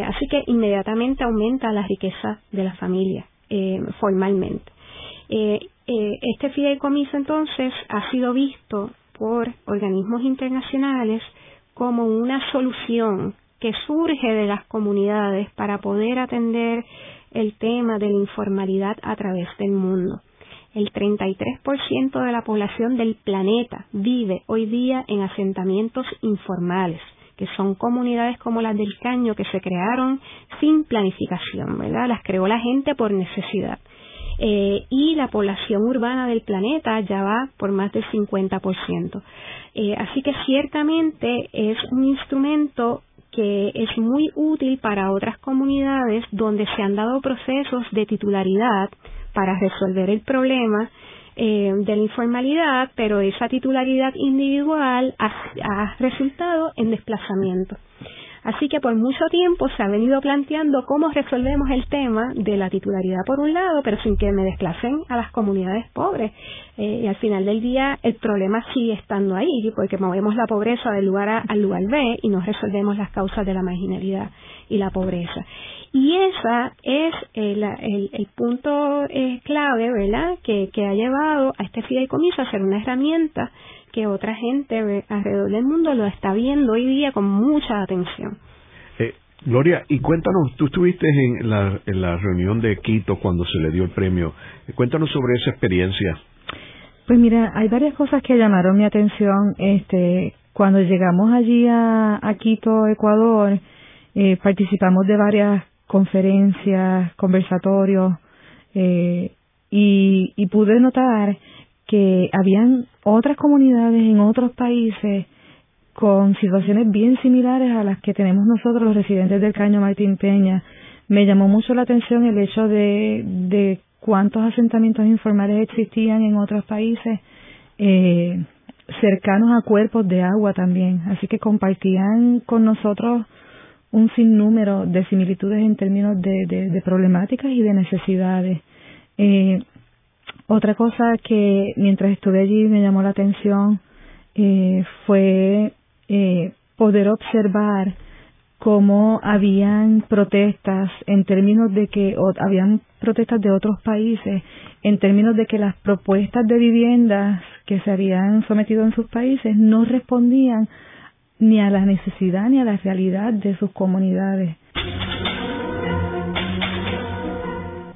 así que inmediatamente aumenta la riqueza de la familia formalmente este fideicomiso entonces ha sido visto por organismos internacionales como una solución que surge de las comunidades para poder atender el tema de la informalidad a través del mundo. El 33% de la población del planeta vive hoy día en asentamientos informales, que son comunidades como las del Caño que se crearon sin planificación, ¿verdad? Las creó la gente por necesidad. Eh, y la población urbana del planeta ya va por más del 50%. Eh, así que ciertamente es un instrumento que es muy útil para otras comunidades donde se han dado procesos de titularidad para resolver el problema eh, de la informalidad, pero esa titularidad individual ha resultado en desplazamiento. Así que por mucho tiempo se ha venido planteando cómo resolvemos el tema de la titularidad por un lado, pero sin que me desplacen a las comunidades pobres. Eh, y al final del día el problema sigue estando ahí, porque movemos la pobreza del lugar A al lugar B y no resolvemos las causas de la marginalidad y la pobreza. Y esa es el, el, punto eh, clave, ¿verdad?, que, que ha llevado a este fideicomiso a ser una herramienta que otra gente alrededor del mundo lo está viendo hoy día con mucha atención. Eh, Gloria, y cuéntanos, tú estuviste en la, en la reunión de Quito cuando se le dio el premio. Cuéntanos sobre esa experiencia. Pues mira, hay varias cosas que llamaron mi atención. Este, cuando llegamos allí a, Quito, Ecuador, eh, participamos de varias conferencias, conversatorios, eh, y, y pude notar que habían otras comunidades en otros países con situaciones bien similares a las que tenemos nosotros los residentes del Caño Martín Peña. Me llamó mucho la atención el hecho de, de cuántos asentamientos informales existían en otros países eh, cercanos a cuerpos de agua también. Así que compartían con nosotros un sinnúmero de similitudes en términos de, de, problemáticas y de necesidades. Eh, otra cosa que mientras estuve allí me llamó la atención eh, fue eh, poder observar cómo habían protestas en términos de que o, habían protestas de otros países en términos de que las propuestas de viviendas que se habían sometido en sus países no respondían ni a la necesidad ni a la realidad de sus comunidades.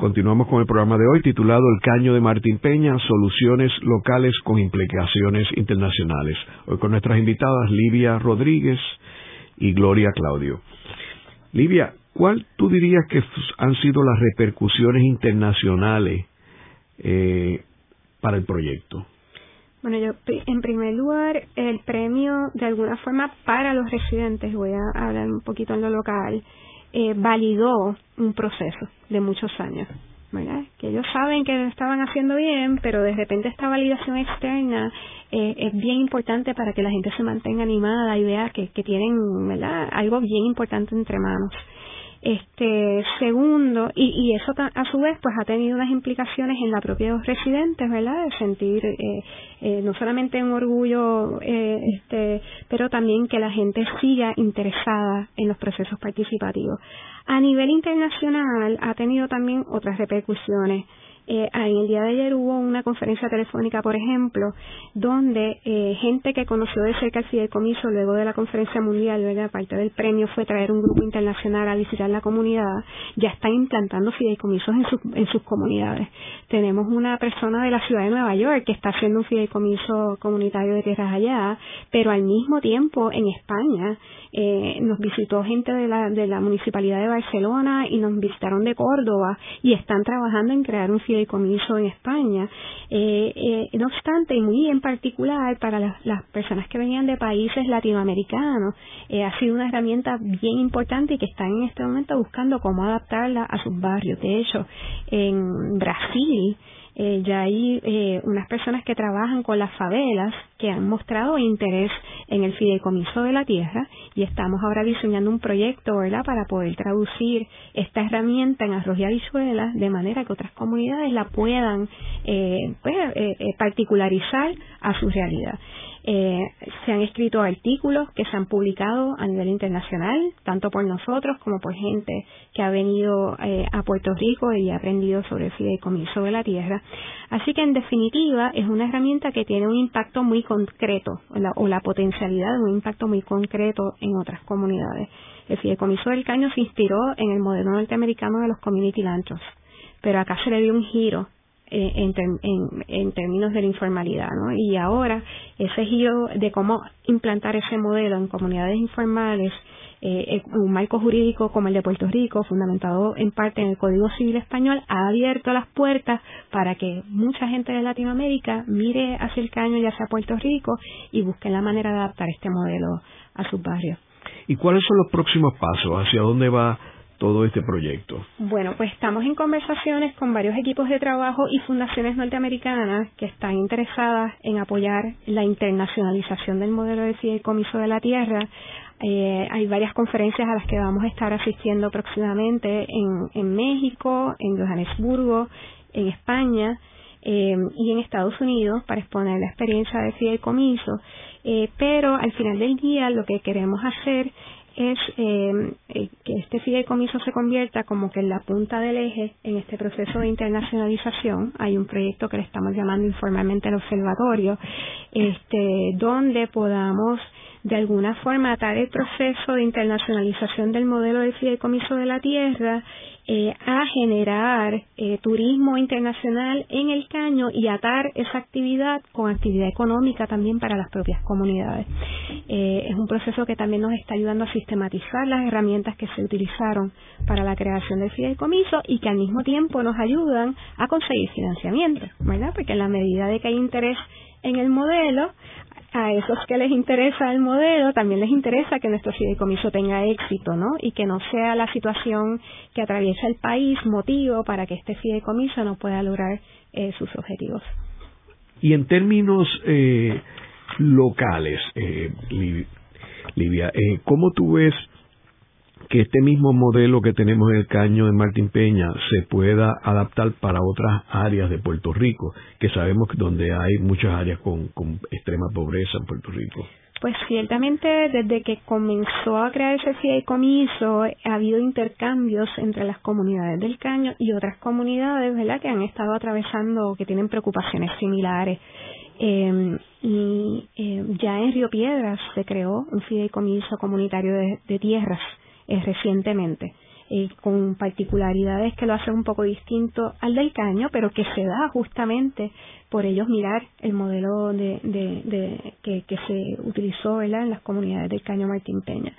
Continuamos con el programa de hoy titulado El Caño de Martín Peña, soluciones locales con implicaciones internacionales. Hoy con nuestras invitadas Livia Rodríguez y Gloria Claudio. Livia, ¿Cuál tú dirías que han sido las repercusiones internacionales eh, para el proyecto? Bueno, yo en primer lugar, el premio de alguna forma para los residentes, voy a hablar un poquito en lo local, eh, validó un proceso de muchos años. ¿verdad? Que ellos saben que estaban haciendo bien, pero de repente esta validación externa eh, es bien importante para que la gente se mantenga animada y vea que, que tienen ¿verdad? algo bien importante entre manos. Este, segundo, y, y eso a su vez pues ha tenido unas implicaciones en la propia de los residentes, ¿verdad? De sentir eh, eh, no solamente un orgullo, eh, este, pero también que la gente siga interesada en los procesos participativos. A nivel internacional ha tenido también otras repercusiones. Eh, en el día de ayer hubo una conferencia telefónica, por ejemplo, donde eh, gente que conoció de cerca el fideicomiso luego de la conferencia mundial, ¿verdad? parte del premio fue traer un grupo internacional a visitar la comunidad, ya están implantando fideicomisos en, sus en sus comunidades. Tenemos una persona de la ciudad de Nueva York que está haciendo un fideicomiso comunitario de tierras allá, pero al mismo tiempo en España eh, nos visitó gente de la, de la municipalidad de Barcelona y nos visitaron de Córdoba y están trabajando en crear un fideicomiso en España. Eh, eh, no obstante, y muy en particular para las, las personas que venían de países latinoamericanos, eh, ha sido una herramienta bien importante y que están en este momento buscando cómo adaptarla a sus barrios. De hecho, en Brasil, eh, ya hay eh, unas personas que trabajan con las favelas que han mostrado interés en el fideicomiso de la tierra y estamos ahora diseñando un proyecto ¿verdad? para poder traducir esta herramienta en arroz y de manera que otras comunidades la puedan eh, pues, eh, eh particularizar a su realidad. Eh, se han escrito artículos que se han publicado a nivel internacional, tanto por nosotros como por gente que ha venido eh, a Puerto Rico y ha aprendido sobre el fideicomiso de la tierra. Así que, en definitiva, es una herramienta que tiene un impacto muy concreto o la, potencialidad de un impacto muy concreto en otras comunidades. El fideicomiso del caño se inspiró en el modelo norteamericano de los community land pero acá se le dio un giro eh, en, en, términos de la informalidad, ¿no? Y ahora ese giro de cómo implantar ese modelo en comunidades informales, eh, un marco jurídico como el de Puerto Rico, fundamentado en parte en el Código Civil Español, ha abierto las puertas para que mucha gente de Latinoamérica mire hacia el caño y hacia Puerto Rico y busque la manera de adaptar este modelo a sus barrios. ¿Y cuáles son los próximos pasos? ¿Hacia dónde va todo este proyecto? Bueno, pues estamos en conversaciones con varios equipos de trabajo y fundaciones norteamericanas que están interesadas en apoyar la internacionalización del modelo de fideicomiso de la tierra. Eh, hay varias conferencias a las que vamos a estar asistiendo próximamente en, en México, en Johannesburgo, en España eh, y en Estados Unidos para exponer la experiencia de fideicomiso. Eh, pero al final del día lo que queremos hacer es eh, eh, que este fideicomiso se convierta como que en la punta del eje en este proceso de internacionalización. Hay un proyecto que le estamos llamando informalmente el observatorio, este, donde podamos de alguna forma atar el proceso de internacionalización del modelo de fideicomiso de la tierra eh, a generar eh, turismo internacional en el caño y atar esa actividad con actividad económica también para las propias comunidades. Eh, es un proceso que también nos está ayudando a sistematizar las herramientas que se utilizaron para la creación del fideicomiso y que al mismo tiempo nos ayudan a conseguir financiamiento, ¿verdad? Porque en la medida de que hay interés en el modelo, a esos que les interesa el modelo también les interesa que nuestro fideicomiso tenga éxito, ¿no? Y que no sea la situación que atraviesa el país motivo para que este fideicomiso no pueda lograr eh, sus objetivos. Y en términos eh, locales, eh, Livia, eh, ¿cómo tú ves que este mismo modelo que tenemos en el caño de Martín Peña se pueda adaptar para otras áreas de Puerto Rico, que sabemos donde hay muchas áreas con, extrema pobreza en Puerto Rico. Pues ciertamente desde que comenzó a crearse el fideicomiso ha habido intercambios entre las comunidades del caño y otras comunidades, ¿verdad?, que han estado atravesando, que tienen preocupaciones similares. Eh, y eh, ya en Río Piedras se creó un fideicomiso comunitario de tierras eh, recientemente, eh, con particularidades que lo hacen un poco distinto al del caño, pero que se da justamente por ellos mirar el modelo de, de, que, se utilizó en las comunidades del caño Martín Peña.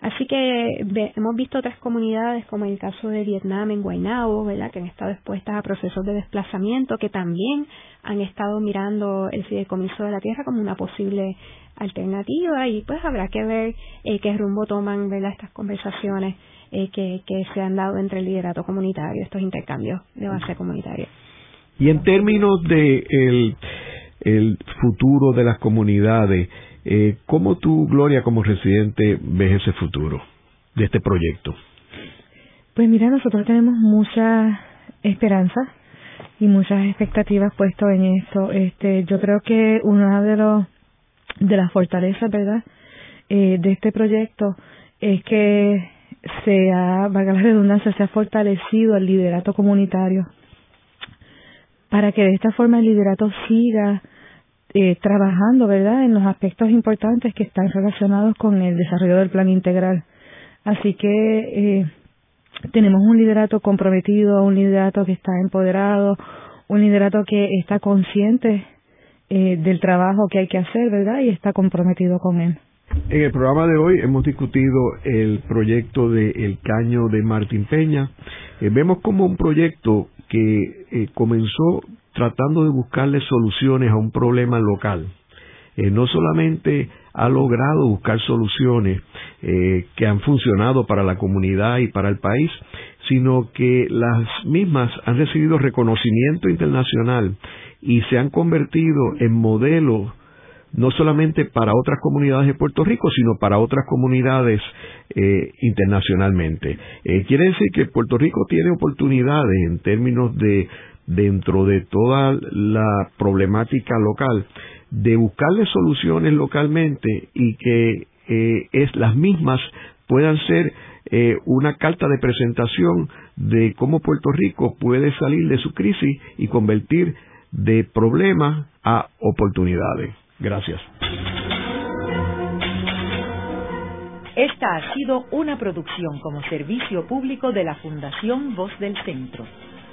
Así que hemos visto otras comunidades, como el caso de Vietnam, en Guaynabo, ¿verdad? que han estado expuestas a procesos de desplazamiento, que también han estado mirando el fideicomiso de la tierra como una posible alternativa y pues habrá que ver eh, qué rumbo toman ¿verdad? estas conversaciones eh, que, se han dado entre el liderato comunitario, estos intercambios de base comunitaria. Y en términos de el futuro de las comunidades, eh, ¿Cómo tú, Gloria, como residente, ves ese futuro de este proyecto? Pues mira, nosotros tenemos mucha esperanza y muchas expectativas puestas en esto. Este, yo creo que una de los de las fortalezas, ¿verdad? Eh, de este proyecto es que se ha, valga la redundancia, se ha fortalecido el liderato comunitario para que de esta forma el liderato siga eh, trabajando, ¿verdad?, en los aspectos importantes que están relacionados con el desarrollo del plan integral. Así que eh, tenemos un liderato comprometido, un liderato que está empoderado, un liderato que está consciente eh, del trabajo que hay que hacer, ¿verdad? Y está comprometido con él. En el programa de hoy hemos discutido el proyecto de El Caño de Martín Peña. vemos como un proyecto que comenzó tratando de buscarle soluciones a un problema local. Eh, no solamente ha logrado buscar soluciones eh, que han funcionado para la comunidad y para el país, sino que las mismas han recibido reconocimiento internacional y se han convertido en modelos no solamente para otras comunidades de Puerto Rico, sino para otras comunidades eh, internacionalmente. quiere decir que Puerto Rico tiene oportunidades en términos de dentro de toda la problemática local, de buscarle soluciones localmente y que eh, es las mismas puedan ser eh, una carta de presentación de cómo Puerto Rico puede salir de su crisis y convertir de problemas a oportunidades. Gracias. Esta ha sido una producción como servicio público de la Fundación Voz del Centro.